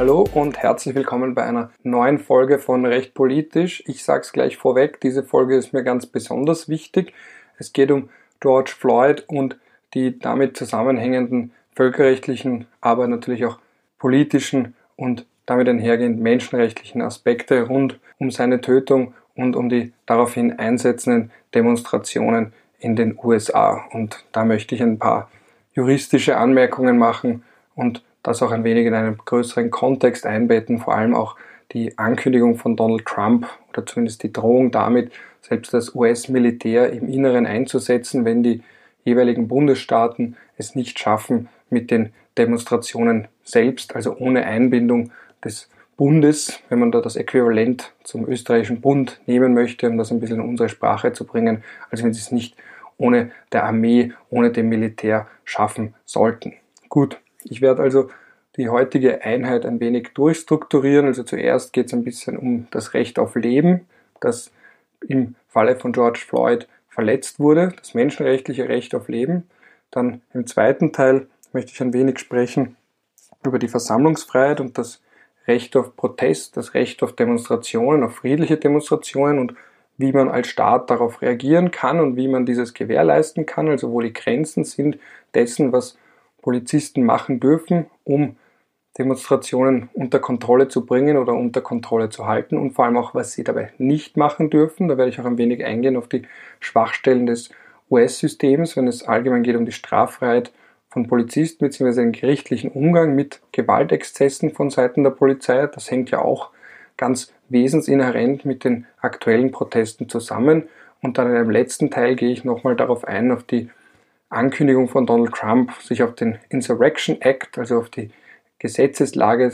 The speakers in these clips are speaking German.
Hallo und herzlich willkommen bei einer neuen Folge von Recht Politisch. Ich sage es gleich vorweg, diese Folge ist mir ganz besonders wichtig. Es geht um George Floyd und die damit zusammenhängenden völkerrechtlichen, aber natürlich auch politischen und damit einhergehend menschenrechtlichen Aspekte rund um seine Tötung und um die daraufhin einsetzenden Demonstrationen in den USA. Und da möchte ich ein paar juristische Anmerkungen machen und das auch ein wenig in einen größeren Kontext einbetten, vor allem auch die Ankündigung von Donald Trump oder zumindest die Drohung damit, selbst das US-Militär im Inneren einzusetzen, wenn die jeweiligen Bundesstaaten es nicht schaffen, mit den Demonstrationen selbst, also ohne Einbindung des Bundes, wenn man da das Äquivalent zum österreichischen Bund nehmen möchte, um das ein bisschen in unsere Sprache zu bringen, also wenn sie es nicht ohne der Armee, ohne dem Militär schaffen sollten. Gut, ich werde also die heutige Einheit ein wenig durchstrukturieren. Also zuerst geht es ein bisschen um das Recht auf Leben, das im Falle von George Floyd verletzt wurde, das menschenrechtliche Recht auf Leben. Dann im zweiten Teil möchte ich ein wenig sprechen über die Versammlungsfreiheit und das Recht auf Protest, das Recht auf Demonstrationen, auf friedliche Demonstrationen und wie man als Staat darauf reagieren kann und wie man dieses gewährleisten kann, also wo die Grenzen sind dessen, was Polizisten machen dürfen, um Demonstrationen unter Kontrolle zu bringen oder unter Kontrolle zu halten und vor allem auch, was sie dabei nicht machen dürfen. Da werde ich auch ein wenig eingehen auf die Schwachstellen des US-Systems, wenn es allgemein geht um die Straffreiheit von Polizisten bzw. den gerichtlichen Umgang mit Gewaltexzessen von Seiten der Polizei. Das hängt ja auch ganz wesensinhärent mit den aktuellen Protesten zusammen. Und dann in einem letzten Teil gehe ich nochmal darauf ein, auf die Ankündigung von Donald Trump, sich auf den Insurrection Act, also auf die Gesetzeslage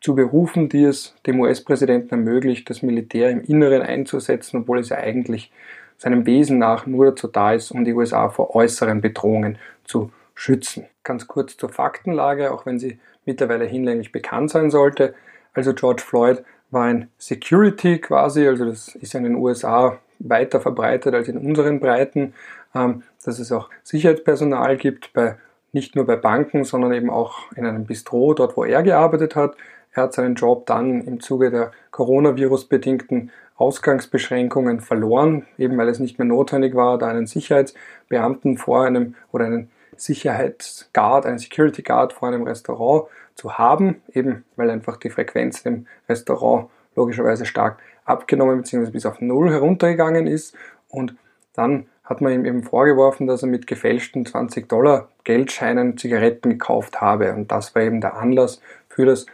zu berufen, die es dem US-Präsidenten ermöglicht, das Militär im Inneren einzusetzen, obwohl es ja eigentlich seinem Wesen nach nur dazu da ist, um die USA vor äußeren Bedrohungen zu schützen. Ganz kurz zur Faktenlage, auch wenn sie mittlerweile hinlänglich bekannt sein sollte. Also George Floyd war ein Security quasi, also das ist in den USA weiter verbreitet als in unseren Breiten. Dass es auch Sicherheitspersonal gibt, bei, nicht nur bei Banken, sondern eben auch in einem Bistro, dort wo er gearbeitet hat. Er hat seinen Job dann im Zuge der Coronavirus-bedingten Ausgangsbeschränkungen verloren, eben weil es nicht mehr notwendig war, da einen Sicherheitsbeamten vor einem oder einen Sicherheitsguard, einen Security Guard vor einem Restaurant zu haben, eben weil einfach die Frequenz im Restaurant logischerweise stark abgenommen bzw. bis auf Null heruntergegangen ist und dann hat man ihm eben vorgeworfen, dass er mit gefälschten 20 Dollar Geldscheinen Zigaretten gekauft habe. Und das war eben der Anlass für, das,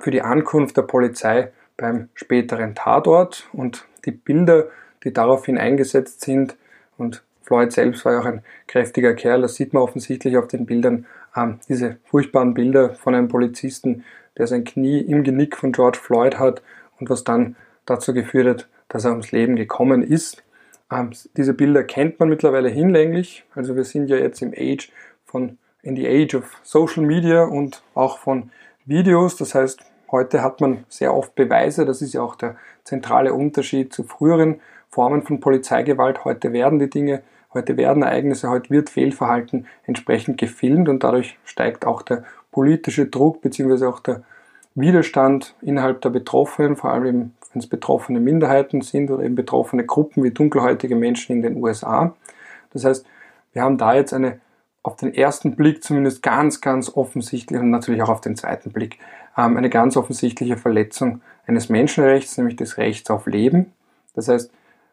für die Ankunft der Polizei beim späteren Tatort. Und die Bilder, die daraufhin eingesetzt sind, und Floyd selbst war ja auch ein kräftiger Kerl, das sieht man offensichtlich auf den Bildern, ähm, diese furchtbaren Bilder von einem Polizisten, der sein Knie im Genick von George Floyd hat und was dann dazu geführt hat, dass er ums Leben gekommen ist. Ähm, diese Bilder kennt man mittlerweile hinlänglich. Also wir sind ja jetzt im Age von, in the Age of Social Media und auch von Videos. Das heißt, heute hat man sehr oft Beweise. Das ist ja auch der zentrale Unterschied zu früheren Formen von Polizeigewalt. Heute werden die Dinge, heute werden Ereignisse, heute wird Fehlverhalten entsprechend gefilmt und dadurch steigt auch der politische Druck bzw. auch der Widerstand innerhalb der Betroffenen, vor allem wenn es betroffene Minderheiten sind oder eben betroffene Gruppen wie dunkelhäutige Menschen in den USA. Das heißt, wir haben da jetzt eine auf den ersten Blick zumindest ganz, ganz offensichtlich und natürlich auch auf den zweiten Blick ähm, eine ganz offensichtliche Verletzung eines Menschenrechts, nämlich des Rechts auf Leben. Das heißt,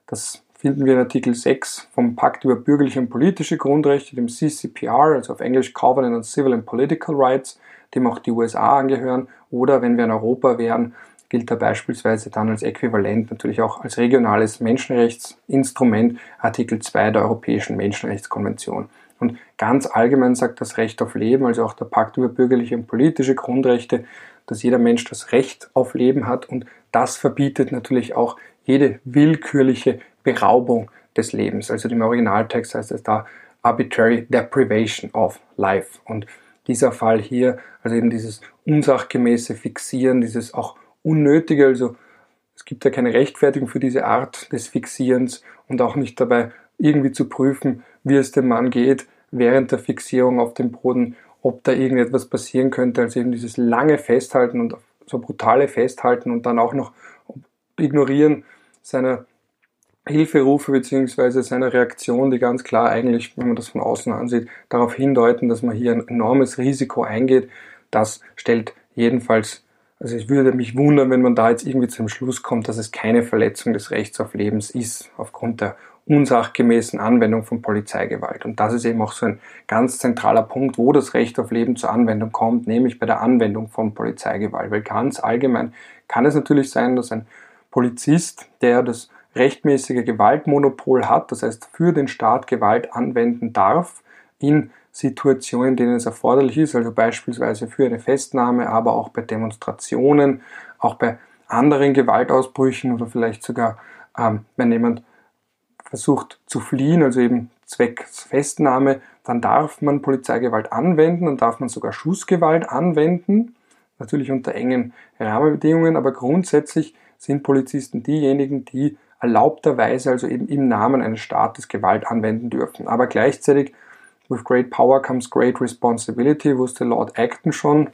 das finden wir in Artikel 6 vom Pakt über bürgerliche und politische Grundrechte, dem CCPR, also auf Englisch Covenant on Civil and Political Rights, dem auch die USA angehören, oder wenn wir in Europa wären, gilt da beispielsweise dann als Äquivalent natürlich auch als regionales Menschenrechtsinstrument Artikel 2 der Europäischen Menschenrechtskonvention. Und ganz allgemein sagt das Recht auf Leben, also auch der Pakt über bürgerliche und politische Grundrechte, dass jeder Mensch das Recht auf Leben hat und das verbietet natürlich auch jede willkürliche Beraubung des Lebens. Also im Originaltext heißt es da arbitrary deprivation of life. Und dieser Fall hier, also eben dieses unsachgemäße Fixieren, dieses auch unnötige, also es gibt ja keine Rechtfertigung für diese Art des Fixierens und auch nicht dabei irgendwie zu prüfen, wie es dem Mann geht während der Fixierung auf dem Boden, ob da irgendetwas passieren könnte, also eben dieses lange Festhalten und so brutale Festhalten und dann auch noch ignorieren seiner Hilferufe beziehungsweise seiner Reaktion, die ganz klar eigentlich, wenn man das von außen ansieht, darauf hindeuten, dass man hier ein enormes Risiko eingeht. Das stellt jedenfalls, also ich würde mich wundern, wenn man da jetzt irgendwie zum Schluss kommt, dass es keine Verletzung des Rechts auf Lebens ist, aufgrund der unsachgemäßen Anwendung von Polizeigewalt. Und das ist eben auch so ein ganz zentraler Punkt, wo das Recht auf Leben zur Anwendung kommt, nämlich bei der Anwendung von Polizeigewalt. Weil ganz allgemein kann es natürlich sein, dass ein Polizist, der das rechtmäßige Gewaltmonopol hat, das heißt für den Staat Gewalt anwenden darf, in Situationen, in denen es erforderlich ist, also beispielsweise für eine Festnahme, aber auch bei Demonstrationen, auch bei anderen Gewaltausbrüchen oder vielleicht sogar, ähm, wenn jemand versucht zu fliehen, also eben zwecks Festnahme, dann darf man Polizeigewalt anwenden, dann darf man sogar Schussgewalt anwenden, natürlich unter engen Rahmenbedingungen, aber grundsätzlich sind Polizisten diejenigen, die erlaubterweise, also eben im Namen eines Staates Gewalt anwenden dürfen. Aber gleichzeitig, with great power comes great responsibility, wusste Lord Acton schon,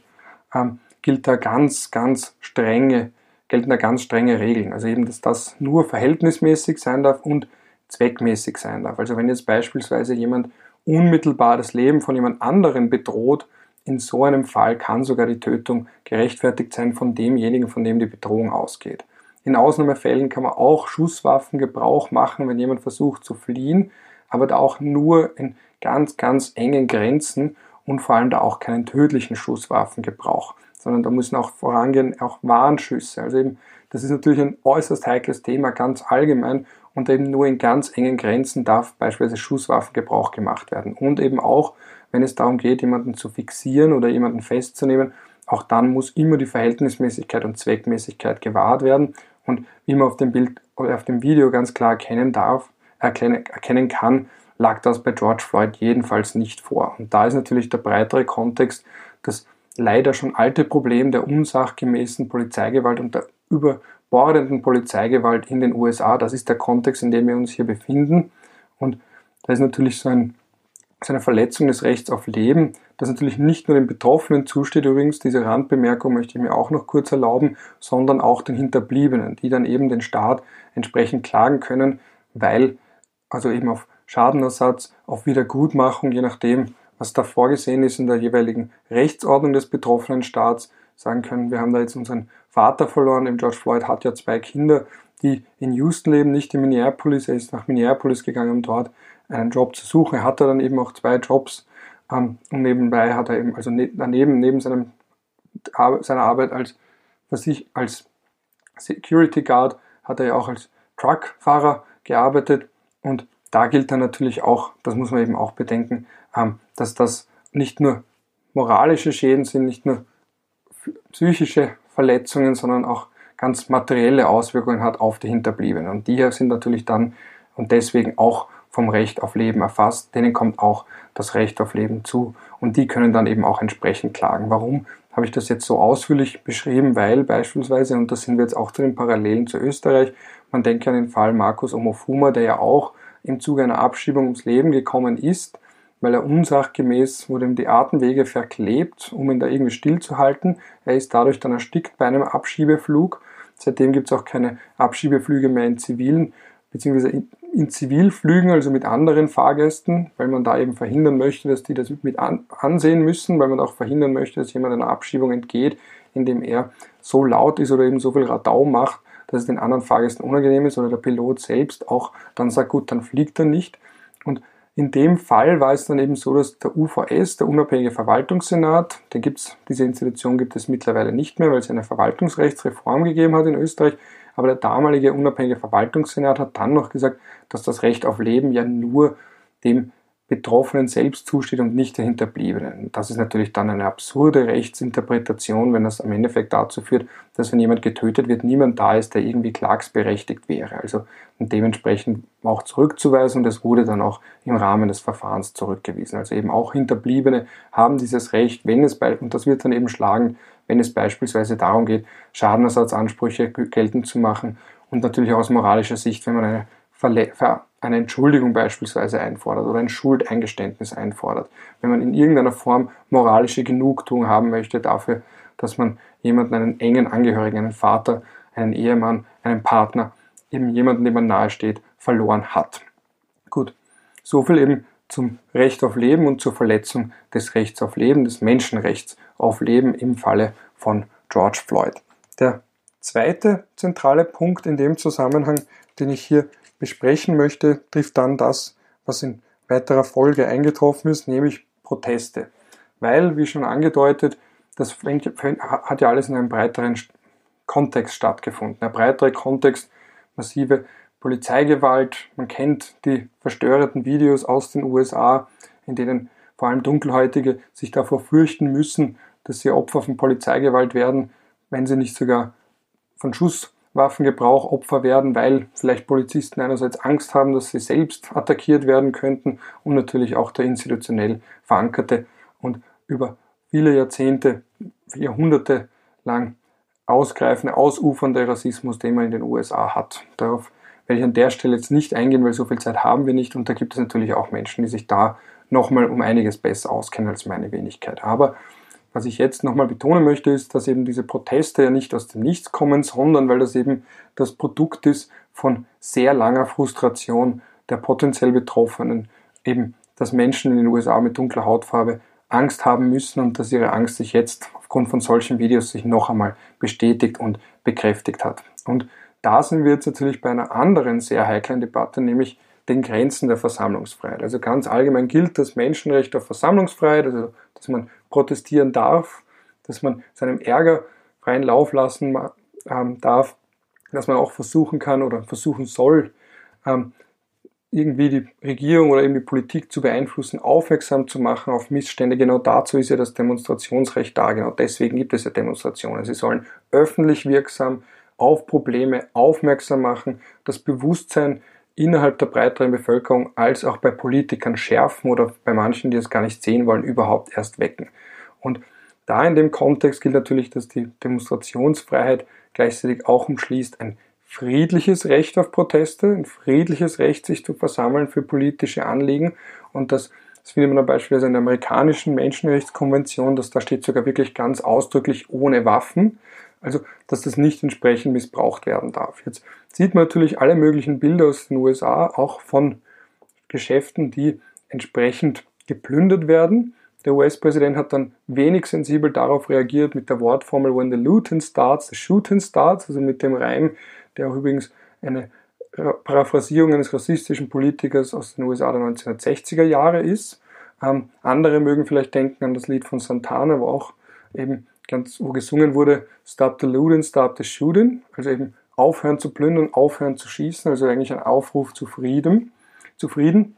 ähm, gilt da ganz, ganz strenge, gelten da ganz strenge Regeln. Also eben, dass das nur verhältnismäßig sein darf und zweckmäßig sein darf. Also wenn jetzt beispielsweise jemand unmittelbar das Leben von jemand anderem bedroht, in so einem Fall kann sogar die Tötung gerechtfertigt sein von demjenigen, von dem die Bedrohung ausgeht. In Ausnahmefällen kann man auch Schusswaffengebrauch machen, wenn jemand versucht zu fliehen, aber da auch nur in ganz, ganz engen Grenzen und vor allem da auch keinen tödlichen Schusswaffengebrauch, sondern da müssen auch vorangehen auch Warnschüsse. Also eben, das ist natürlich ein äußerst heikles Thema, ganz allgemein und eben nur in ganz engen Grenzen darf beispielsweise Schusswaffengebrauch gemacht werden. Und eben auch, wenn es darum geht, jemanden zu fixieren oder jemanden festzunehmen, auch dann muss immer die Verhältnismäßigkeit und Zweckmäßigkeit gewahrt werden. Und wie man auf dem Bild oder auf dem Video ganz klar erkennen darf, erkennen, erkennen kann, lag das bei George Floyd jedenfalls nicht vor. Und da ist natürlich der breitere Kontext das leider schon alte Problem der unsachgemäßen Polizeigewalt und der überbordenden Polizeigewalt in den USA. Das ist der Kontext, in dem wir uns hier befinden. Und da ist natürlich so, ein, so eine Verletzung des Rechts auf Leben das natürlich nicht nur den Betroffenen zusteht, übrigens, diese Randbemerkung möchte ich mir auch noch kurz erlauben, sondern auch den Hinterbliebenen, die dann eben den Staat entsprechend klagen können, weil also eben auf Schadenersatz, auf Wiedergutmachung, je nachdem, was da vorgesehen ist in der jeweiligen Rechtsordnung des betroffenen Staats, sagen können, wir haben da jetzt unseren Vater verloren, dem George Floyd hat ja zwei Kinder, die in Houston leben, nicht in Minneapolis, er ist nach Minneapolis gegangen, um dort einen Job zu suchen. Er hatte dann eben auch zwei Jobs ähm, und nebenbei hat er eben, also ne, daneben, neben seinem, seiner Arbeit als, sich, als Security Guard, hat er ja auch als Truckfahrer gearbeitet. Und da gilt dann natürlich auch, das muss man eben auch bedenken, ähm, dass das nicht nur moralische Schäden sind, nicht nur psychische Verletzungen, sondern auch ganz materielle Auswirkungen hat auf die Hinterbliebenen. Und die sind natürlich dann und deswegen auch vom Recht auf Leben erfasst, denen kommt auch das Recht auf Leben zu. Und die können dann eben auch entsprechend klagen. Warum habe ich das jetzt so ausführlich beschrieben? Weil beispielsweise, und da sind wir jetzt auch zu den Parallelen zu Österreich, man denke an den Fall Markus Omofuma, der ja auch im Zuge einer Abschiebung ums Leben gekommen ist, weil er unsachgemäß wurde ihm die Atemwege verklebt, um ihn da irgendwie stillzuhalten. Er ist dadurch dann erstickt bei einem Abschiebeflug. Seitdem gibt es auch keine Abschiebeflüge mehr in zivilen beziehungsweise in, Zivilflügen, also mit anderen Fahrgästen, weil man da eben verhindern möchte, dass die das mit an, ansehen müssen, weil man auch verhindern möchte, dass jemand einer Abschiebung entgeht, indem er so laut ist oder eben so viel Radau macht, dass es den anderen Fahrgästen unangenehm ist oder der Pilot selbst auch dann sagt, gut, dann fliegt er nicht. Und in dem Fall war es dann eben so, dass der UVS, der Unabhängige Verwaltungssenat, den gibt's, diese Institution gibt es mittlerweile nicht mehr, weil es eine Verwaltungsrechtsreform gegeben hat in Österreich, aber der damalige unabhängige Verwaltungssenat hat dann noch gesagt, dass das Recht auf Leben ja nur dem Betroffenen selbst zusteht und nicht den Hinterbliebenen. Das ist natürlich dann eine absurde Rechtsinterpretation, wenn das am Endeffekt dazu führt, dass wenn jemand getötet wird, niemand da ist, der irgendwie klagsberechtigt wäre. Also dementsprechend auch zurückzuweisen und das wurde dann auch im Rahmen des Verfahrens zurückgewiesen. Also eben auch Hinterbliebene haben dieses Recht, wenn es bei, und das wird dann eben schlagen, wenn es beispielsweise darum geht, Schadenersatzansprüche geltend zu machen und natürlich aus moralischer Sicht, wenn man eine, Verle eine Entschuldigung beispielsweise einfordert oder ein Schuldeingeständnis einfordert, wenn man in irgendeiner Form moralische Genugtuung haben möchte dafür, dass man jemanden, einen engen Angehörigen, einen Vater, einen Ehemann, einen Partner, eben jemanden, dem man nahesteht, verloren hat. Gut, so viel eben zum Recht auf Leben und zur Verletzung des Rechts auf Leben, des Menschenrechts auf Leben im Falle von George Floyd. Der zweite zentrale Punkt in dem Zusammenhang, den ich hier besprechen möchte, trifft dann das, was in weiterer Folge eingetroffen ist, nämlich Proteste. Weil, wie schon angedeutet, das hat ja alles in einem breiteren Kontext stattgefunden. Der breitere Kontext, massive Polizeigewalt. Man kennt die verstörenden Videos aus den USA, in denen vor allem Dunkelhäutige sich davor fürchten müssen, dass sie Opfer von Polizeigewalt werden, wenn sie nicht sogar von Schusswaffengebrauch Opfer werden, weil vielleicht Polizisten einerseits Angst haben, dass sie selbst attackiert werden könnten und natürlich auch der institutionell verankerte und über viele Jahrzehnte, Jahrhunderte lang ausgreifende, ausufernde Rassismus, den man in den USA hat. Darauf werde ich an der Stelle jetzt nicht eingehen, weil so viel Zeit haben wir nicht und da gibt es natürlich auch Menschen, die sich da nochmal um einiges besser auskennen als meine Wenigkeit. Aber was ich jetzt nochmal betonen möchte, ist, dass eben diese Proteste ja nicht aus dem Nichts kommen, sondern weil das eben das Produkt ist von sehr langer Frustration der potenziell Betroffenen, eben dass Menschen in den USA mit dunkler Hautfarbe Angst haben müssen und dass ihre Angst sich jetzt aufgrund von solchen Videos sich noch einmal bestätigt und bekräftigt hat. Und da sind wir jetzt natürlich bei einer anderen sehr heiklen Debatte, nämlich den Grenzen der Versammlungsfreiheit. Also ganz allgemein gilt das Menschenrecht auf Versammlungsfreiheit, also dass man protestieren darf, dass man seinem Ärger freien Lauf lassen ähm, darf, dass man auch versuchen kann oder versuchen soll, ähm, irgendwie die Regierung oder eben die Politik zu beeinflussen, aufmerksam zu machen auf Missstände. Genau dazu ist ja das Demonstrationsrecht da. Genau deswegen gibt es ja Demonstrationen. Sie sollen öffentlich wirksam auf Probleme aufmerksam machen, das Bewusstsein innerhalb der breiteren Bevölkerung als auch bei Politikern schärfen oder bei manchen, die es gar nicht sehen wollen, überhaupt erst wecken. Und da in dem Kontext gilt natürlich, dass die Demonstrationsfreiheit gleichzeitig auch umschließt ein friedliches Recht auf Proteste, ein friedliches Recht, sich zu versammeln für politische Anliegen. Und das, das findet man beispielsweise in der amerikanischen Menschenrechtskonvention, dass da steht sogar wirklich ganz ausdrücklich ohne Waffen. Also, dass das nicht entsprechend missbraucht werden darf. Jetzt sieht man natürlich alle möglichen Bilder aus den USA, auch von Geschäften, die entsprechend geplündert werden. Der US-Präsident hat dann wenig sensibel darauf reagiert mit der Wortformel When the looting starts, the shooting starts, also mit dem Reim, der auch übrigens eine Paraphrasierung eines rassistischen Politikers aus den USA der 1960er Jahre ist. Ähm, andere mögen vielleicht denken an das Lied von Santana, wo auch eben ganz, wo gesungen wurde, Stop the looting, stop the shooting, also eben aufhören zu plündern, aufhören zu schießen, also eigentlich ein Aufruf zu Frieden, zu Frieden.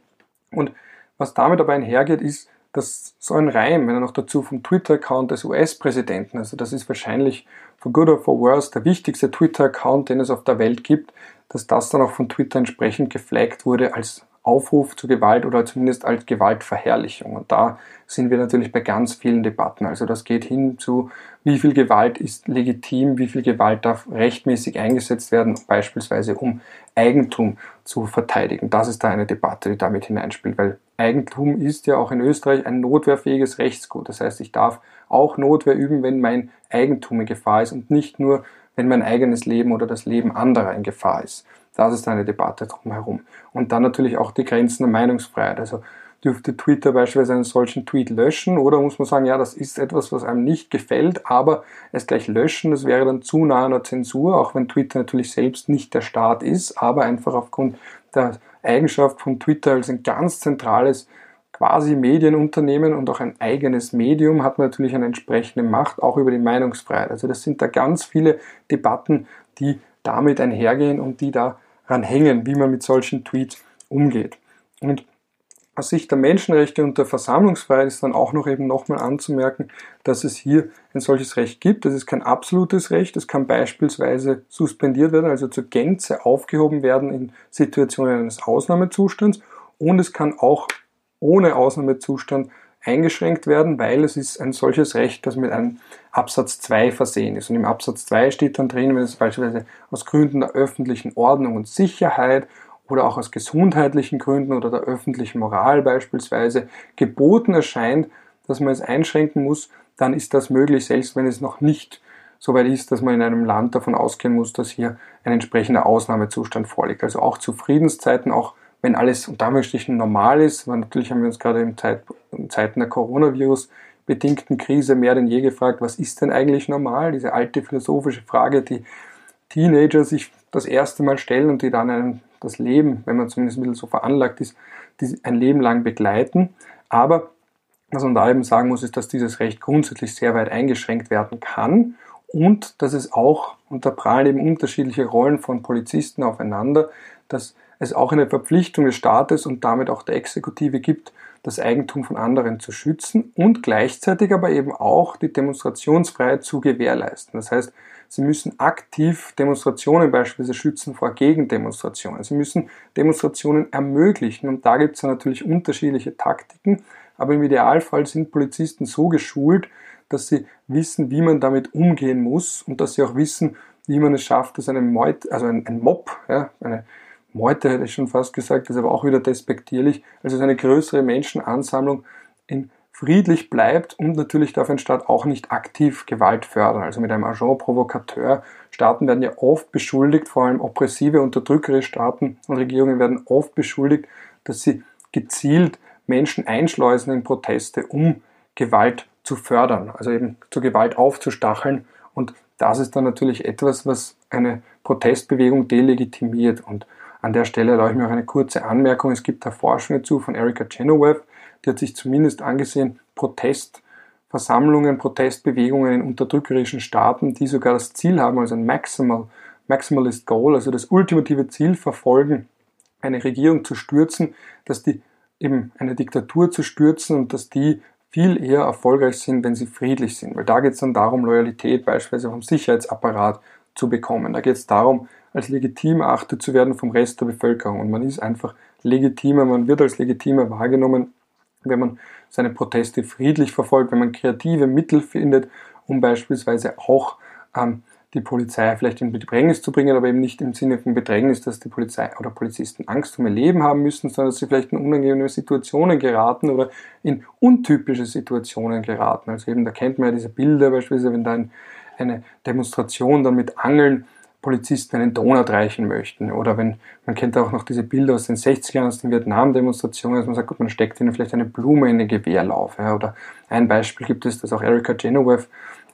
Und was damit aber einhergeht, ist, dass so ein Reim, wenn er noch dazu vom Twitter-Account des US-Präsidenten, also das ist wahrscheinlich for good or for worse der wichtigste Twitter-Account, den es auf der Welt gibt, dass das dann auch von Twitter entsprechend geflaggt wurde als Aufruf zu Gewalt oder zumindest als Gewaltverherrlichung. Und da sind wir natürlich bei ganz vielen Debatten. Also das geht hin zu, wie viel Gewalt ist legitim, wie viel Gewalt darf rechtmäßig eingesetzt werden, beispielsweise um Eigentum zu verteidigen. Das ist da eine Debatte, die damit hineinspielt, weil Eigentum ist ja auch in Österreich ein notwehrfähiges Rechtsgut. Das heißt, ich darf auch Notwehr üben, wenn mein Eigentum in Gefahr ist und nicht nur, wenn mein eigenes Leben oder das Leben anderer in Gefahr ist. Das ist eine Debatte drumherum. Und dann natürlich auch die Grenzen der Meinungsfreiheit. Also dürfte Twitter beispielsweise einen solchen Tweet löschen oder muss man sagen, ja, das ist etwas, was einem nicht gefällt, aber es gleich löschen, das wäre dann zu nah der Zensur, auch wenn Twitter natürlich selbst nicht der Staat ist, aber einfach aufgrund der Eigenschaft von Twitter als ein ganz zentrales quasi Medienunternehmen und auch ein eigenes Medium hat man natürlich eine entsprechende Macht, auch über die Meinungsfreiheit. Also das sind da ganz viele Debatten, die damit einhergehen und die da hängen, wie man mit solchen Tweets umgeht. Und aus Sicht der Menschenrechte und der Versammlungsfreiheit ist dann auch noch eben nochmal anzumerken, dass es hier ein solches Recht gibt. Das ist kein absolutes Recht. Es kann beispielsweise suspendiert werden, also zur Gänze aufgehoben werden in Situationen eines Ausnahmezustands. Und es kann auch ohne Ausnahmezustand eingeschränkt werden, weil es ist ein solches Recht, das mit einem Absatz 2 versehen ist. Und im Absatz 2 steht dann drin, wenn es beispielsweise aus Gründen der öffentlichen Ordnung und Sicherheit oder auch aus gesundheitlichen Gründen oder der öffentlichen Moral beispielsweise geboten erscheint, dass man es einschränken muss, dann ist das möglich, selbst wenn es noch nicht so weit ist, dass man in einem Land davon ausgehen muss, dass hier ein entsprechender Ausnahmezustand vorliegt. Also auch zu Friedenszeiten, auch wenn alles unter Anführungsstrichen normal ist, weil natürlich haben wir uns gerade in, Zeit, in Zeiten der Coronavirus-bedingten Krise mehr denn je gefragt, was ist denn eigentlich normal? Diese alte philosophische Frage, die Teenager sich das erste Mal stellen und die dann einem das Leben, wenn man zumindest ein bisschen so veranlagt ist, ein Leben lang begleiten. Aber was man da eben sagen muss, ist, dass dieses Recht grundsätzlich sehr weit eingeschränkt werden kann und dass es auch, und da prallen eben unterschiedliche Rollen von Polizisten aufeinander, dass es auch eine Verpflichtung des Staates und damit auch der Exekutive gibt, das Eigentum von anderen zu schützen und gleichzeitig aber eben auch die Demonstrationsfreiheit zu gewährleisten. Das heißt, sie müssen aktiv Demonstrationen beispielsweise schützen vor Gegendemonstrationen. Sie müssen Demonstrationen ermöglichen und da gibt es natürlich unterschiedliche Taktiken, aber im Idealfall sind Polizisten so geschult, dass sie wissen, wie man damit umgehen muss und dass sie auch wissen, wie man es schafft, dass eine Meute, also ein, ein Mob, ja, eine Meute hätte ich schon fast gesagt, ist aber auch wieder despektierlich, also eine größere Menschenansammlung in friedlich bleibt und natürlich darf ein Staat auch nicht aktiv Gewalt fördern. Also mit einem Agent Provokateur. Staaten werden ja oft beschuldigt, vor allem oppressive, unterdrückerische Staaten und Regierungen werden oft beschuldigt, dass sie gezielt Menschen einschleusen in Proteste, um Gewalt zu fördern, also eben zur Gewalt aufzustacheln. Und das ist dann natürlich etwas, was eine Protestbewegung delegitimiert. Und an der Stelle erlaube ich mir auch eine kurze Anmerkung. Es gibt da Forschung dazu von Erika Chenoweth, die hat sich zumindest angesehen, Protestversammlungen, Protestbewegungen in unterdrückerischen Staaten, die sogar das Ziel haben, also ein Maximal, Maximalist Goal, also das ultimative Ziel verfolgen, eine Regierung zu stürzen, dass die eben eine Diktatur zu stürzen und dass die viel eher erfolgreich sind, wenn sie friedlich sind. Weil da geht es dann darum, Loyalität beispielsweise vom Sicherheitsapparat zu bekommen. Da geht es darum, als legitim erachtet zu werden vom Rest der Bevölkerung. Und man ist einfach legitimer, man wird als legitimer wahrgenommen, wenn man seine Proteste friedlich verfolgt, wenn man kreative Mittel findet, um beispielsweise auch ähm, die Polizei vielleicht in Bedrängnis zu bringen, aber eben nicht im Sinne von Bedrängnis, dass die Polizei oder Polizisten Angst um ihr Leben haben müssen, sondern dass sie vielleicht in unangenehme Situationen geraten oder in untypische Situationen geraten. Also eben, da kennt man ja diese Bilder beispielsweise, wenn da ein, eine Demonstration dann mit Angeln Polizisten einen Donut reichen möchten. Oder wenn, man kennt auch noch diese Bilder aus den 60ern, aus den Vietnam-Demonstrationen, dass man sagt, gut, man steckt ihnen vielleicht eine Blume in den Gewehrlauf. Ja. Oder ein Beispiel gibt es, das auch Erika Genoweth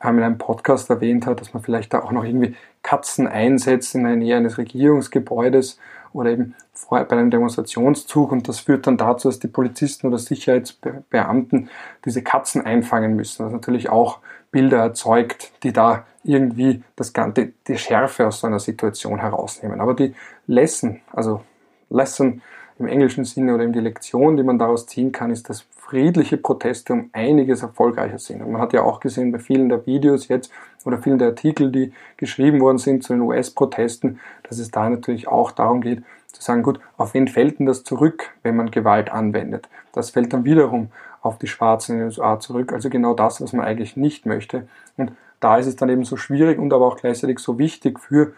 in einem Podcast erwähnt hat, dass man vielleicht da auch noch irgendwie Katzen einsetzt in der Nähe eines Regierungsgebäudes oder eben bei einem Demonstrationszug und das führt dann dazu, dass die Polizisten oder Sicherheitsbeamten diese Katzen einfangen müssen, was natürlich auch Bilder erzeugt, die da irgendwie das Ganze, die Schärfe aus so einer Situation herausnehmen. Aber die Lesson, also Lesson im englischen Sinne oder eben die Lektion, die man daraus ziehen kann, ist, dass friedliche Proteste um einiges erfolgreicher sind. Und man hat ja auch gesehen bei vielen der Videos jetzt oder vielen der Artikel, die geschrieben worden sind zu den US-Protesten, dass es da natürlich auch darum geht, zu sagen, gut, auf wen fällt denn das zurück, wenn man Gewalt anwendet? Das fällt dann wiederum auf die Schwarzen in den USA zurück. Also genau das, was man eigentlich nicht möchte. Und da ist es dann eben so schwierig und aber auch gleichzeitig so wichtig für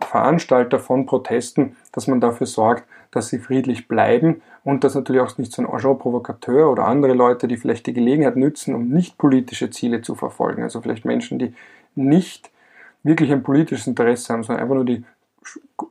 Veranstalter von Protesten, dass man dafür sorgt, dass sie friedlich bleiben und dass natürlich auch nicht so ein Agent Provokateur oder andere Leute, die vielleicht die Gelegenheit nützen, um nicht politische Ziele zu verfolgen, also vielleicht Menschen, die nicht wirklich ein politisches Interesse haben, sondern einfach nur die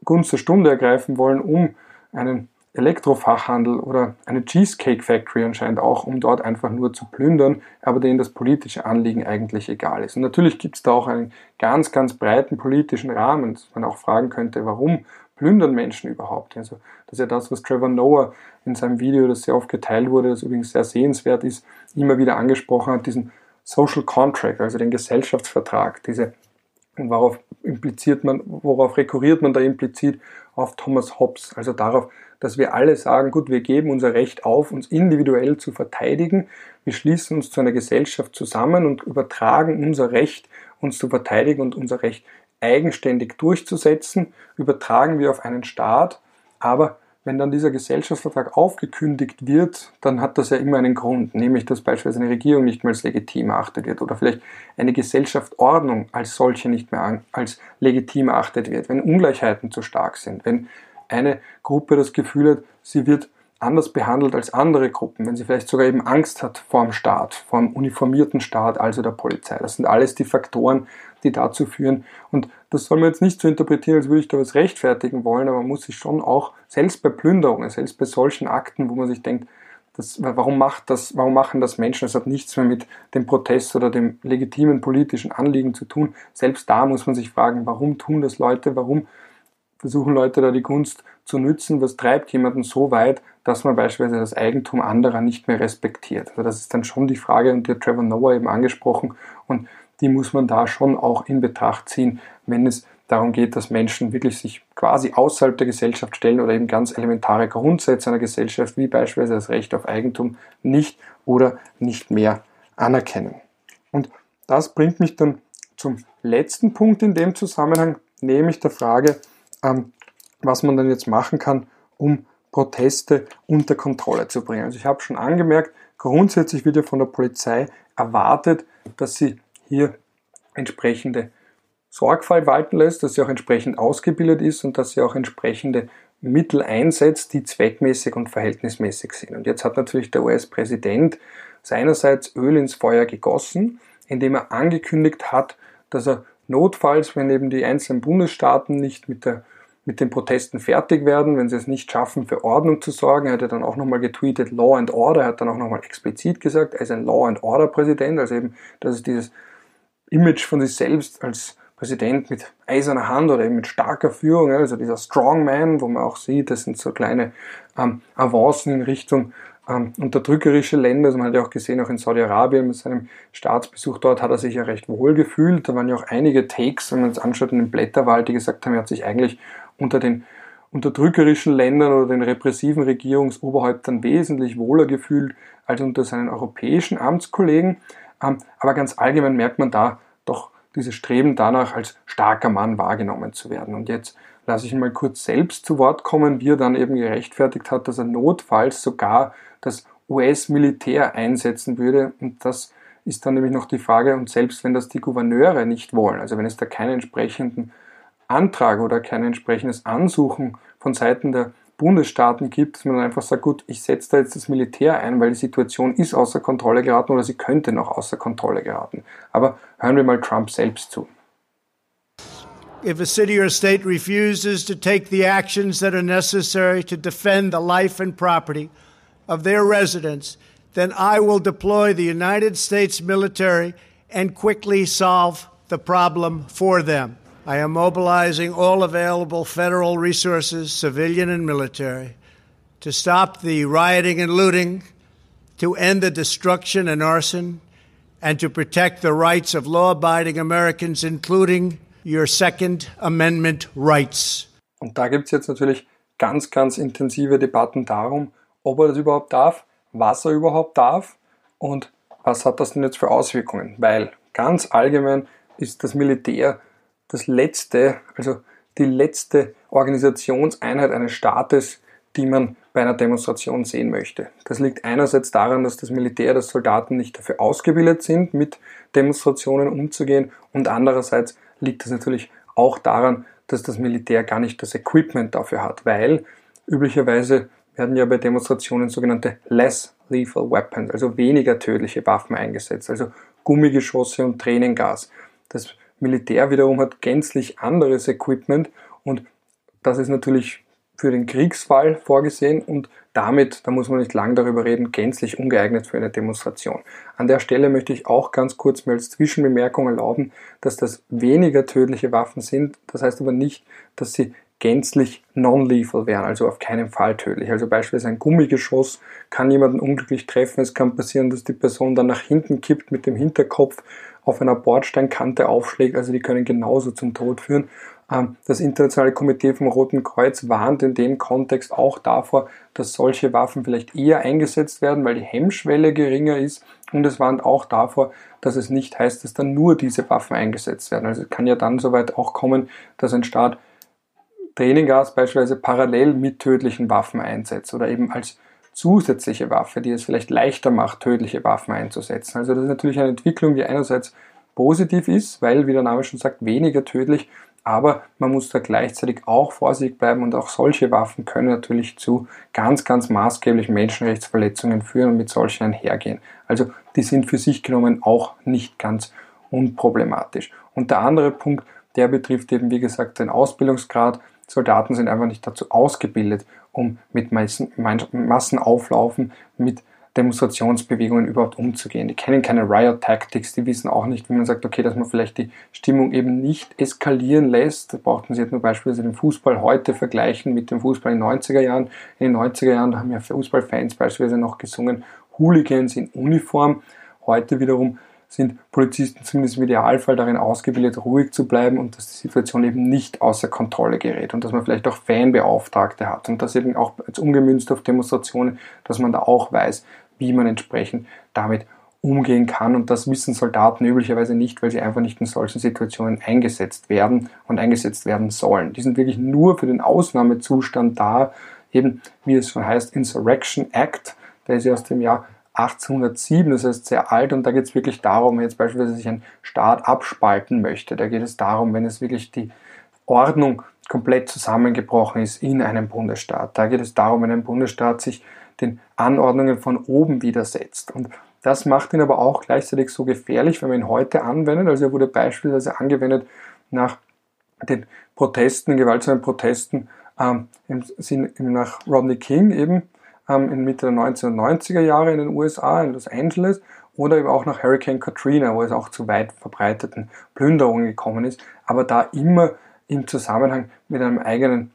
Gunst der Stunde ergreifen wollen, um einen Elektrofachhandel oder eine Cheesecake Factory anscheinend auch, um dort einfach nur zu plündern, aber denen das politische Anliegen eigentlich egal ist. Und natürlich gibt es da auch einen ganz, ganz breiten politischen Rahmen, dass man auch fragen könnte, warum plündern Menschen überhaupt? Also das ist ja das, was Trevor Noah in seinem Video, das sehr oft geteilt wurde, das übrigens sehr sehenswert ist, immer wieder angesprochen hat, diesen Social Contract, also den Gesellschaftsvertrag, diese und worauf impliziert man, worauf rekurriert man da implizit? Auf Thomas Hobbes, also darauf, dass wir alle sagen, gut, wir geben unser Recht auf, uns individuell zu verteidigen, wir schließen uns zu einer Gesellschaft zusammen und übertragen unser Recht, uns zu verteidigen und unser Recht eigenständig durchzusetzen, übertragen wir auf einen Staat, aber wenn dann dieser Gesellschaftsvertrag aufgekündigt wird, dann hat das ja immer einen Grund, nämlich dass beispielsweise eine Regierung nicht mehr als legitim erachtet wird oder vielleicht eine Gesellschaftsordnung als solche nicht mehr als legitim erachtet wird, wenn Ungleichheiten zu stark sind, wenn eine Gruppe das Gefühl hat, sie wird anders behandelt als andere Gruppen, wenn sie vielleicht sogar eben Angst hat vor dem Staat, vor dem uniformierten Staat, also der Polizei. Das sind alles die Faktoren, die dazu führen. Und das soll man jetzt nicht so interpretieren, als würde ich da was rechtfertigen wollen, aber man muss sich schon auch, selbst bei Plünderungen, selbst bei solchen Akten, wo man sich denkt, das, warum, macht das, warum machen das Menschen? Das hat nichts mehr mit dem Protest oder dem legitimen politischen Anliegen zu tun. Selbst da muss man sich fragen, warum tun das Leute? Warum versuchen Leute da die Kunst zu nützen? Was treibt jemanden so weit, dass man beispielsweise das Eigentum anderer nicht mehr respektiert? Also das ist dann schon die Frage, und die hat Trevor Noah eben angesprochen, und die muss man da schon auch in Betracht ziehen, wenn es darum geht, dass Menschen wirklich sich quasi außerhalb der Gesellschaft stellen oder eben ganz elementare Grundsätze einer Gesellschaft, wie beispielsweise das Recht auf Eigentum, nicht oder nicht mehr anerkennen. Und das bringt mich dann zum letzten Punkt in dem Zusammenhang, nämlich der Frage, ähm, was man dann jetzt machen kann, um Proteste unter Kontrolle zu bringen. Also ich habe schon angemerkt, grundsätzlich wird ja von der Polizei erwartet, dass sie hier entsprechende Sorgfalt walten lässt, dass sie auch entsprechend ausgebildet ist und dass sie auch entsprechende Mittel einsetzt, die zweckmäßig und verhältnismäßig sind. Und jetzt hat natürlich der US-Präsident seinerseits Öl ins Feuer gegossen, indem er angekündigt hat, dass er notfalls, wenn eben die einzelnen Bundesstaaten nicht mit der mit den Protesten fertig werden, wenn sie es nicht schaffen, für Ordnung zu sorgen. Er hat ja dann auch nochmal getweetet, Law and Order, er hat dann auch nochmal explizit gesagt, er ist ein Law and Order Präsident, also eben, dass es dieses Image von sich selbst als Präsident mit eiserner Hand oder eben mit starker Führung, also dieser Strongman, wo man auch sieht, das sind so kleine ähm, Avancen in Richtung ähm, unterdrückerische Länder. Also man hat ja auch gesehen, auch in Saudi-Arabien mit seinem Staatsbesuch dort hat er sich ja recht wohl gefühlt. Da waren ja auch einige Takes, wenn man es anschaut, in dem Blätterwald, die gesagt haben, er hat sich eigentlich unter den unterdrückerischen Ländern oder den repressiven Regierungsoberhäuptern wesentlich wohler gefühlt als unter seinen europäischen Amtskollegen. Ähm, aber ganz allgemein merkt man da doch dieses Streben danach, als starker Mann wahrgenommen zu werden. Und jetzt lasse ich ihn mal kurz selbst zu Wort kommen, wie er dann eben gerechtfertigt hat, dass er notfalls sogar das US-Militär einsetzen würde. Und das ist dann nämlich noch die Frage, und selbst wenn das die Gouverneure nicht wollen, also wenn es da keine entsprechenden Antrag oder kein entsprechendes Ansuchen von Seiten der Bundesstaaten gibt, dass man einfach sagt, gut, ich setze da jetzt das Militär ein, weil die Situation ist außer Kontrolle geraten oder sie könnte noch außer Kontrolle geraten. Aber hören wir mal Trump selbst zu. If a city or state refuses to take the actions that are necessary to defend the life and property of their residents, then I will deploy the United States military and quickly solve the problem for them. I am mobilizing all available federal resources, civilian and military, to stop the rioting and looting, to end the destruction and arson, and to protect the rights of law abiding Americans, including your Second Amendment rights. Und da gibt es jetzt natürlich ganz, ganz intensive Debatten darum, ob er das überhaupt darf, was er überhaupt darf und was hat das denn jetzt für Auswirkungen. Weil ganz allgemein ist das Militär das letzte, also die letzte Organisationseinheit eines Staates, die man bei einer Demonstration sehen möchte. Das liegt einerseits daran, dass das Militär, dass Soldaten nicht dafür ausgebildet sind, mit Demonstrationen umzugehen und andererseits liegt es natürlich auch daran, dass das Militär gar nicht das Equipment dafür hat, weil üblicherweise werden ja bei Demonstrationen sogenannte less lethal weapons, also weniger tödliche Waffen eingesetzt, also Gummigeschosse und Tränengas. Das Militär wiederum hat gänzlich anderes Equipment und das ist natürlich für den Kriegsfall vorgesehen und damit, da muss man nicht lang darüber reden, gänzlich ungeeignet für eine Demonstration. An der Stelle möchte ich auch ganz kurz mir als Zwischenbemerkung erlauben, dass das weniger tödliche Waffen sind. Das heißt aber nicht, dass sie gänzlich non-lethal wären, also auf keinen Fall tödlich. Also beispielsweise ein Gummigeschoss kann jemanden unglücklich treffen. Es kann passieren, dass die Person dann nach hinten kippt mit dem Hinterkopf auf einer Bordsteinkante aufschlägt, also die können genauso zum Tod führen. Ähm, das Internationale Komitee vom Roten Kreuz warnt in dem Kontext auch davor, dass solche Waffen vielleicht eher eingesetzt werden, weil die Hemmschwelle geringer ist. Und es warnt auch davor, dass es nicht heißt, dass dann nur diese Waffen eingesetzt werden. Also es kann ja dann soweit auch kommen, dass ein Staat Tränengas beispielsweise parallel mit tödlichen Waffen einsetzt oder eben als zusätzliche Waffe, die es vielleicht leichter macht, tödliche Waffen einzusetzen. Also das ist natürlich eine Entwicklung, die einerseits positiv ist, weil, wie der Name schon sagt, weniger tödlich, aber man muss da gleichzeitig auch vorsichtig bleiben und auch solche Waffen können natürlich zu ganz, ganz maßgeblichen Menschenrechtsverletzungen führen und mit solchen einhergehen. Also die sind für sich genommen auch nicht ganz unproblematisch. Und der andere Punkt, der betrifft eben, wie gesagt, den Ausbildungsgrad. Soldaten sind einfach nicht dazu ausgebildet, um mit Massen, Massenauflaufen, mit Demonstrationsbewegungen überhaupt umzugehen. Die kennen keine Riot Tactics, die wissen auch nicht, wie man sagt, okay, dass man vielleicht die Stimmung eben nicht eskalieren lässt. Da brauchten sie jetzt nur beispielsweise den Fußball heute vergleichen mit dem Fußball in den 90er Jahren. In den 90er Jahren, haben ja Fußballfans beispielsweise noch gesungen, Hooligans in Uniform. Heute wiederum sind Polizisten zumindest im Idealfall darin ausgebildet, ruhig zu bleiben und dass die Situation eben nicht außer Kontrolle gerät und dass man vielleicht auch Fanbeauftragte hat und das eben auch jetzt umgemünzt auf Demonstrationen, dass man da auch weiß, wie man entsprechend damit umgehen kann. Und das wissen Soldaten üblicherweise nicht, weil sie einfach nicht in solchen Situationen eingesetzt werden und eingesetzt werden sollen. Die sind wirklich nur für den Ausnahmezustand da, eben wie es schon heißt, Insurrection Act, der ist ja aus dem Jahr 1807, das heißt sehr alt, und da geht es wirklich darum, wenn jetzt beispielsweise sich ein Staat abspalten möchte, da geht es darum, wenn es wirklich die Ordnung komplett zusammengebrochen ist in einem Bundesstaat. Da geht es darum, wenn ein Bundesstaat sich den Anordnungen von oben widersetzt. Und das macht ihn aber auch gleichzeitig so gefährlich, wenn man ihn heute anwendet. Also er wurde beispielsweise angewendet nach den Protesten, gewaltsamen Protesten ähm, im Sinn, nach Rodney King eben ähm, in Mitte der 1990er Jahre in den USA, in Los Angeles, oder eben auch nach Hurricane Katrina, wo es auch zu weit verbreiteten Plünderungen gekommen ist, aber da immer im Zusammenhang mit einem eigenen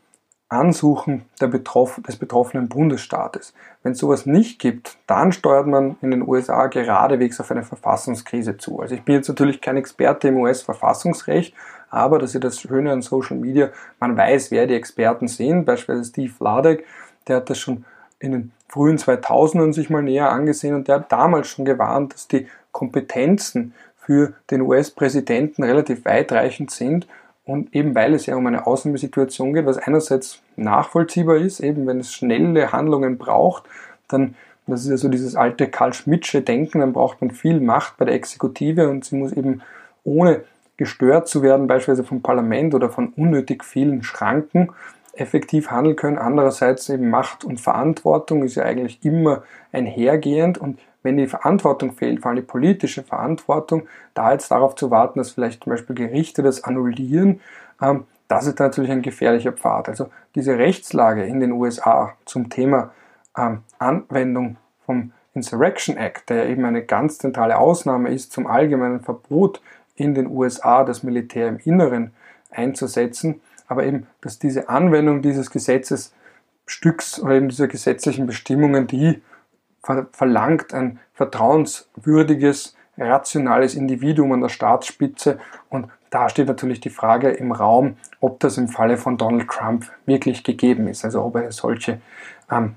Ansuchen Betroff des betroffenen Bundesstaates. Wenn es sowas nicht gibt, dann steuert man in den USA geradewegs auf eine Verfassungskrise zu. Also ich bin jetzt natürlich kein Experte im US-Verfassungsrecht, aber das ist das Schöne an Social Media, man weiß, wer die Experten sind. Beispielsweise Steve Ladek, der hat das schon in den frühen 2000ern sich mal näher angesehen und der hat damals schon gewarnt, dass die Kompetenzen für den US-Präsidenten relativ weitreichend sind und eben weil es ja um eine Ausnahmesituation geht, was einerseits nachvollziehbar ist, eben wenn es schnelle Handlungen braucht, dann, das ist ja so dieses alte Karl Schmidtsche Denken, dann braucht man viel Macht bei der Exekutive und sie muss eben ohne gestört zu werden, beispielsweise vom Parlament oder von unnötig vielen Schranken, effektiv handeln können. Andererseits eben Macht und Verantwortung ist ja eigentlich immer einhergehend und wenn die Verantwortung fehlt, vor allem die politische Verantwortung, da jetzt darauf zu warten, dass vielleicht zum Beispiel Gerichte das annullieren, ähm, das ist natürlich ein gefährlicher Pfad. Also diese Rechtslage in den USA zum Thema ähm, Anwendung vom Insurrection Act, der eben eine ganz zentrale Ausnahme ist zum allgemeinen Verbot in den USA, das Militär im Inneren einzusetzen, aber eben, dass diese Anwendung dieses Gesetzesstücks oder eben dieser gesetzlichen Bestimmungen, die verlangt ein vertrauenswürdiges, rationales Individuum an der Staatsspitze. Und da steht natürlich die Frage im Raum, ob das im Falle von Donald Trump wirklich gegeben ist. Also ob eine solche ähm,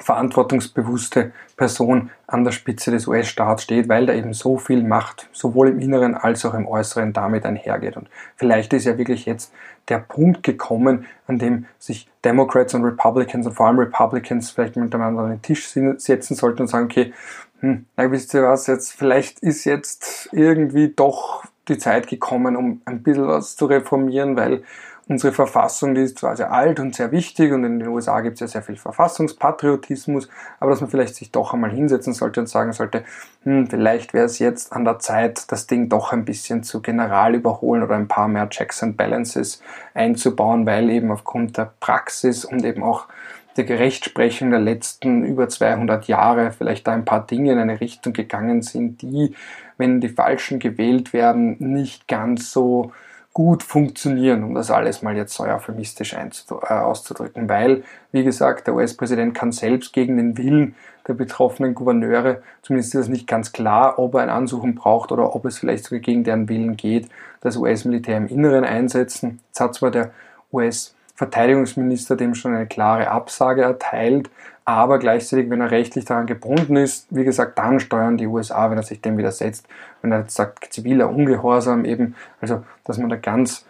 verantwortungsbewusste Person an der Spitze des US-Staats steht, weil da eben so viel Macht sowohl im Inneren als auch im Äußeren damit einhergeht. Und vielleicht ist ja wirklich jetzt der Punkt gekommen, an dem sich Democrats und Republicans und vor allem Republicans vielleicht miteinander an den Tisch setzen sollten und sagen, okay, hm, na, wisst ihr was, jetzt vielleicht ist jetzt irgendwie doch die Zeit gekommen, um ein bisschen was zu reformieren, weil Unsere Verfassung, die ist zwar sehr alt und sehr wichtig und in den USA gibt es ja sehr viel Verfassungspatriotismus, aber dass man vielleicht sich doch einmal hinsetzen sollte und sagen sollte, hm, vielleicht wäre es jetzt an der Zeit, das Ding doch ein bisschen zu general überholen oder ein paar mehr Checks and Balances einzubauen, weil eben aufgrund der Praxis und eben auch der Rechtsprechung der letzten über 200 Jahre vielleicht da ein paar Dinge in eine Richtung gegangen sind, die, wenn die Falschen gewählt werden, nicht ganz so gut funktionieren, um das alles mal jetzt so euphemistisch äh, auszudrücken, weil, wie gesagt, der US-Präsident kann selbst gegen den Willen der betroffenen Gouverneure, zumindest ist das nicht ganz klar, ob er ein Ansuchen braucht oder ob es vielleicht sogar gegen deren Willen geht, das US-Militär im Inneren einsetzen. Jetzt hat zwar der US-Verteidigungsminister dem schon eine klare Absage erteilt, aber gleichzeitig, wenn er rechtlich daran gebunden ist, wie gesagt, dann steuern die USA, wenn er sich dem widersetzt, wenn er jetzt sagt, ziviler Ungehorsam eben, also dass man da ganz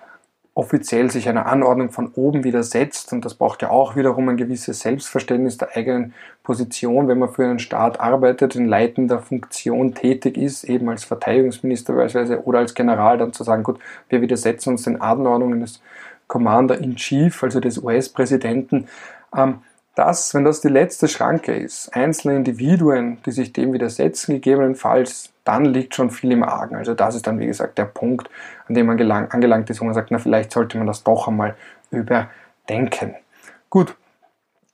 offiziell sich einer Anordnung von oben widersetzt. Und das braucht ja auch wiederum ein gewisses Selbstverständnis der eigenen Position, wenn man für einen Staat arbeitet, in leitender Funktion tätig ist, eben als Verteidigungsminister beispielsweise oder als General, dann zu sagen, gut, wir widersetzen uns den Anordnungen des Commander-in-Chief, also des US-Präsidenten. Ähm, das, wenn das die letzte Schranke ist, einzelne Individuen, die sich dem widersetzen, gegebenenfalls, dann liegt schon viel im Argen. Also das ist dann, wie gesagt, der Punkt, an dem man gelang, angelangt ist, wo man sagt, na, vielleicht sollte man das doch einmal überdenken. Gut,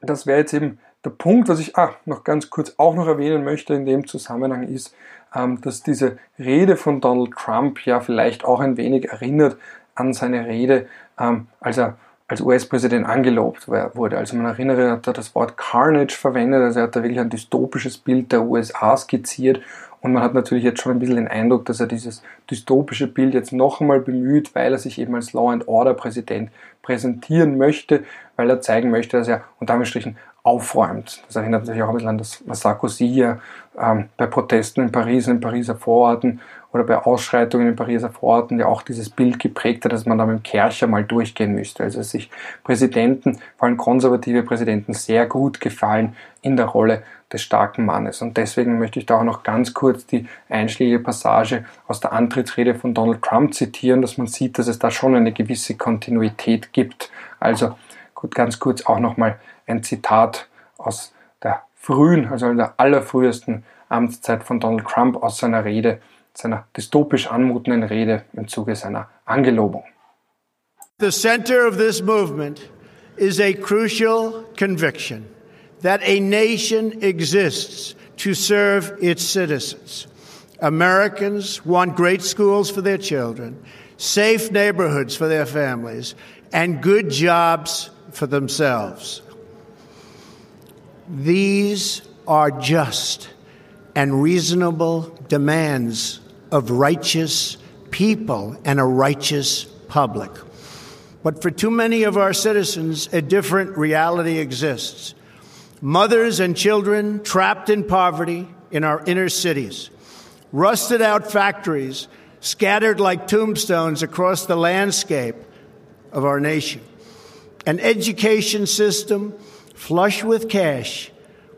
das wäre jetzt eben der Punkt, was ich ah, noch ganz kurz auch noch erwähnen möchte in dem Zusammenhang ist, ähm, dass diese Rede von Donald Trump ja vielleicht auch ein wenig erinnert an seine Rede, ähm, als er als US-Präsident angelobt wurde. Also man erinnere, hat er das Wort Carnage verwendet, also er hat da wirklich ein dystopisches Bild der USA skizziert und man hat natürlich jetzt schon ein bisschen den Eindruck, dass er dieses dystopische Bild jetzt noch einmal bemüht, weil er sich eben als Law and Order Präsident präsentieren möchte, weil er zeigen möchte, dass er unter Anführungsstrichen aufräumt. Das erinnert natürlich auch ein bisschen an das, was Sarkozy ja ähm, bei Protesten in Paris, in Pariser Vororten oder bei Ausschreitungen in Pariser Vororten ja auch dieses Bild geprägt hat, dass man da mit dem Kercher mal durchgehen müsste. Also sich Präsidenten, vor allem konservative Präsidenten, sehr gut gefallen in der Rolle des starken Mannes. Und deswegen möchte ich da auch noch ganz kurz die einschlägige Passage aus der Antrittsrede von Donald Trump zitieren, dass man sieht, dass es da schon eine gewisse Kontinuität gibt. Also gut, ganz kurz auch nochmal ein Zitat aus der frühen, also in der allerfrühesten Amtszeit von Donald Trump aus seiner Rede, seiner dystopisch anmutenden Rede im Zuge seiner Angelobung. The center of this movement is a crucial conviction that a nation exists to serve its citizens. Americans want great schools for their children, safe neighborhoods for their families, and good jobs for themselves. These are just and reasonable demands of righteous people and a righteous public. But for too many of our citizens, a different reality exists. Mothers and children trapped in poverty in our inner cities, rusted out factories scattered like tombstones across the landscape of our nation, an education system flush with cash,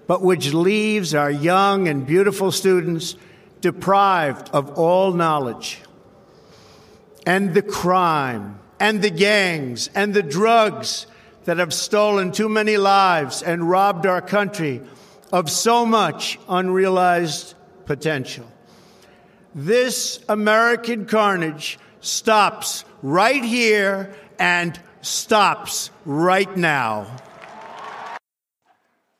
but which leaves our young and beautiful students deprived of all knowledge. And the crime, and the gangs, and the drugs that have stolen too many lives and robbed our country of so much unrealized potential. This American carnage stops right here and stops right now.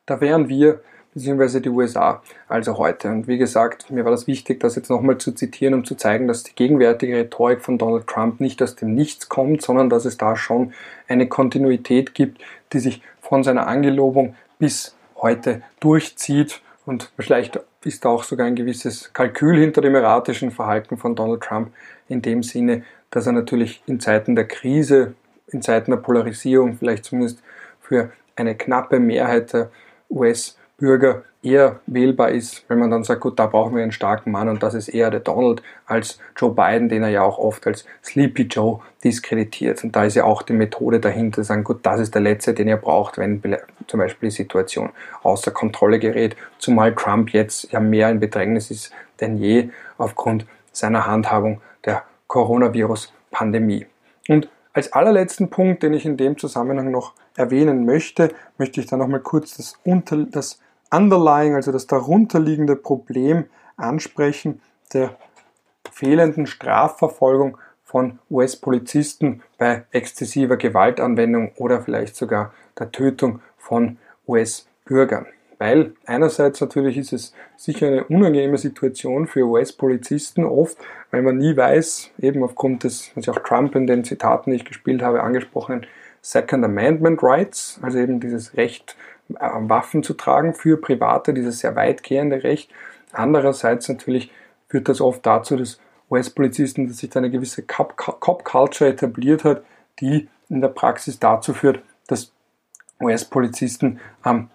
Da wären wir, beziehungsweise die USA, also heute. Und wie gesagt, mir war das wichtig, das jetzt nochmal zu zitieren, um zu zeigen, dass die gegenwärtige Rhetorik von Donald Trump nicht aus dem Nichts kommt, sondern dass es da schon eine Kontinuität gibt, die sich von seiner Angelobung bis heute durchzieht. Und vielleicht ist da auch sogar ein gewisses Kalkül hinter dem erratischen Verhalten von Donald Trump in dem Sinne, dass er natürlich in Zeiten der Krise, in Zeiten der Polarisierung vielleicht zumindest für eine knappe Mehrheit der US-Bürger eher wählbar ist, wenn man dann sagt, gut, da brauchen wir einen starken Mann und das ist eher der Donald als Joe Biden, den er ja auch oft als Sleepy Joe diskreditiert. Und da ist ja auch die Methode dahinter, sagen, gut, das ist der Letzte, den ihr braucht, wenn zum Beispiel die Situation außer Kontrolle gerät, zumal Trump jetzt ja mehr in Bedrängnis ist denn je aufgrund seiner Handhabung der Coronavirus-Pandemie. Und als allerletzten Punkt, den ich in dem Zusammenhang noch erwähnen möchte, möchte ich dann nochmal kurz das, unter, das Underlying, also das darunterliegende Problem ansprechen der fehlenden Strafverfolgung von US-Polizisten bei exzessiver Gewaltanwendung oder vielleicht sogar der Tötung von US-Bürgern. Weil einerseits natürlich ist es sicher eine unangenehme Situation für US-Polizisten oft, weil man nie weiß, eben aufgrund des, was auch Trump in den Zitaten, die ich gespielt habe, angesprochenen Second Amendment Rights, also eben dieses Recht, Waffen zu tragen für Private, dieses sehr weitgehende Recht. Andererseits natürlich führt das oft dazu, dass US-Polizisten, dass sich da eine gewisse Cop-Culture etabliert hat, die in der Praxis dazu führt, dass US-Polizisten ähm,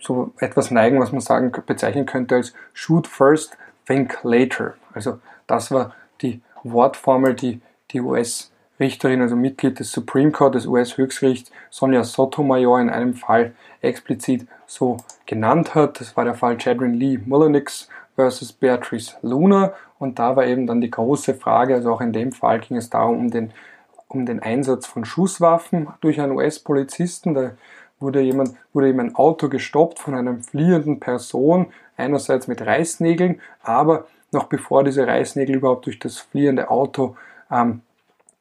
so etwas neigen, was man sagen, bezeichnen könnte als Shoot first, think later. Also das war die Wortformel, die die US Richterin, also Mitglied des Supreme Court des US-Höchstgerichts, Sonja Sotomayor, in einem Fall explizit so genannt hat. Das war der Fall Chadwin Lee Mullenix versus Beatrice Luna. Und da war eben dann die große Frage, also auch in dem Fall ging es darum, um den, um den Einsatz von Schusswaffen durch einen US-Polizisten. Da wurde jemand, wurde eben ein Auto gestoppt von einer fliehenden Person, einerseits mit Reißnägeln, aber noch bevor diese Reißnägel überhaupt durch das fliehende Auto ähm,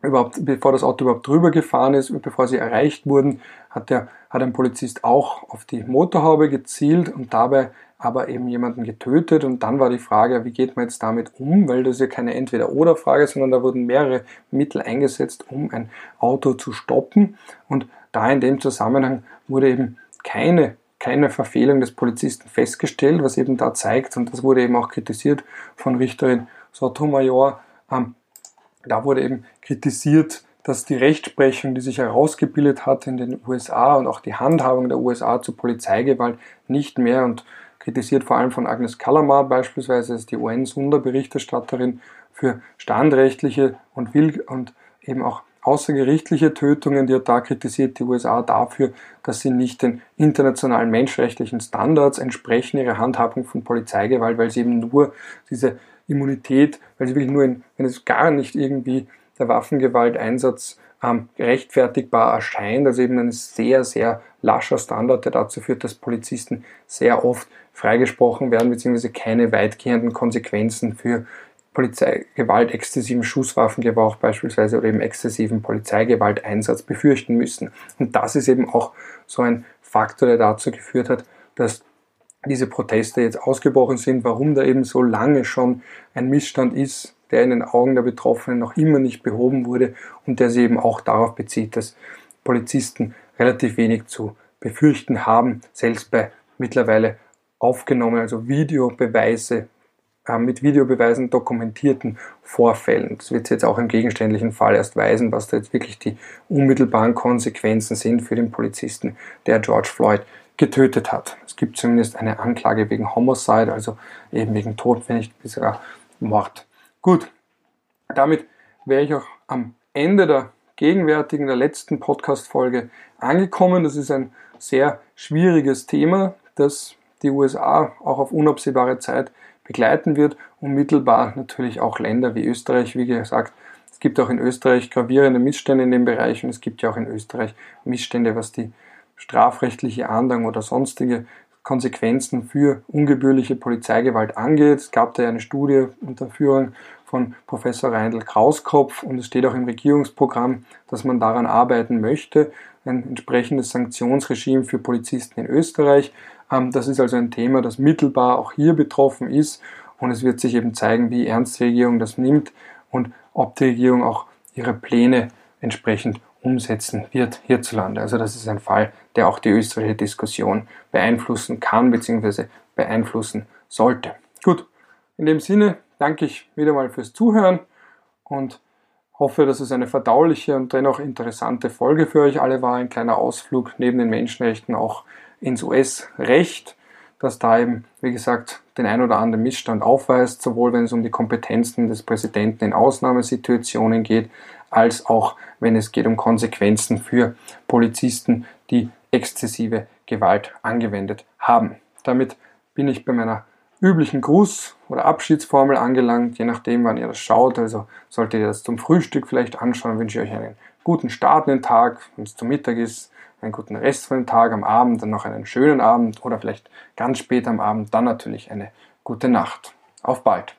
überhaupt, bevor das Auto überhaupt drüber gefahren ist bevor sie erreicht wurden, hat, der, hat ein Polizist auch auf die Motorhaube gezielt und dabei aber eben jemanden getötet. Und dann war die Frage, wie geht man jetzt damit um? Weil das ist ja keine Entweder-Oder-Frage, sondern da wurden mehrere Mittel eingesetzt, um ein Auto zu stoppen. Und da in dem Zusammenhang wurde eben keine keine Verfehlung des Polizisten festgestellt, was eben da zeigt, und das wurde eben auch kritisiert von Richterin Sotomayor, ähm, da wurde eben kritisiert, dass die Rechtsprechung, die sich herausgebildet hat in den USA und auch die Handhabung der USA zu Polizeigewalt nicht mehr und kritisiert vor allem von Agnes Kalamar beispielsweise, ist die UN-Sonderberichterstatterin für standrechtliche und, will und eben auch außergerichtliche Tötungen, die hat da kritisiert die USA dafür, dass sie nicht den internationalen menschrechtlichen Standards entsprechen, ihre Handhabung von Polizeigewalt, weil sie eben nur diese Immunität, weil sie wirklich nur, in, wenn es gar nicht irgendwie der Waffengewalteinsatz ähm, rechtfertigbar erscheint, also eben ein sehr, sehr lascher Standard, der dazu führt, dass Polizisten sehr oft freigesprochen werden, beziehungsweise keine weitgehenden Konsequenzen für Polizeigewalt, exzessiven Schusswaffengebrauch beispielsweise oder eben exzessiven Polizeigewalteinsatz befürchten müssen. Und das ist eben auch so ein Faktor, der dazu geführt hat, dass diese Proteste jetzt ausgebrochen sind, warum da eben so lange schon ein Missstand ist, der in den Augen der Betroffenen noch immer nicht behoben wurde und der sich eben auch darauf bezieht, dass Polizisten relativ wenig zu befürchten haben, selbst bei mittlerweile aufgenommen, also Videobeweise, äh, mit Videobeweisen dokumentierten Vorfällen. Das wird jetzt auch im gegenständlichen Fall erst weisen, was da jetzt wirklich die unmittelbaren Konsequenzen sind für den Polizisten, der George Floyd getötet hat. Es gibt zumindest eine Anklage wegen Homicide, also eben wegen Tod, wenn nicht sogar Mord. Gut, damit wäre ich auch am Ende der gegenwärtigen, der letzten Podcast-Folge angekommen. Das ist ein sehr schwieriges Thema, das die USA auch auf unabsehbare Zeit begleiten wird. Unmittelbar natürlich auch Länder wie Österreich. Wie gesagt, es gibt auch in Österreich gravierende Missstände in dem Bereich und es gibt ja auch in Österreich Missstände, was die strafrechtliche Ahndung oder sonstige Konsequenzen für ungebührliche Polizeigewalt angeht. Es gab da eine Studie unter Führung von Professor Reindl Krauskopf und es steht auch im Regierungsprogramm, dass man daran arbeiten möchte, ein entsprechendes Sanktionsregime für Polizisten in Österreich. Ähm, das ist also ein Thema, das mittelbar auch hier betroffen ist und es wird sich eben zeigen, wie ernst die Regierung das nimmt und ob die Regierung auch ihre Pläne entsprechend umsetzen wird hierzulande. Also das ist ein Fall, der auch die österreichische Diskussion beeinflussen kann bzw. beeinflussen sollte. Gut, in dem Sinne danke ich wieder mal fürs Zuhören und hoffe, dass es eine verdauliche und dennoch interessante Folge für euch alle war. Ein kleiner Ausflug neben den Menschenrechten auch ins US-Recht, das da eben, wie gesagt, den ein oder anderen Missstand aufweist, sowohl wenn es um die Kompetenzen des Präsidenten in Ausnahmesituationen geht, als auch wenn es geht um Konsequenzen für Polizisten, die exzessive Gewalt angewendet haben. Damit bin ich bei meiner üblichen Gruß- oder Abschiedsformel angelangt, je nachdem, wann ihr das schaut. Also solltet ihr das zum Frühstück vielleicht anschauen, wünsche ich euch einen guten Start in den Tag, wenn es zum Mittag ist, einen guten Rest von dem Tag, am Abend dann noch einen schönen Abend oder vielleicht ganz spät am Abend, dann natürlich eine gute Nacht. Auf bald!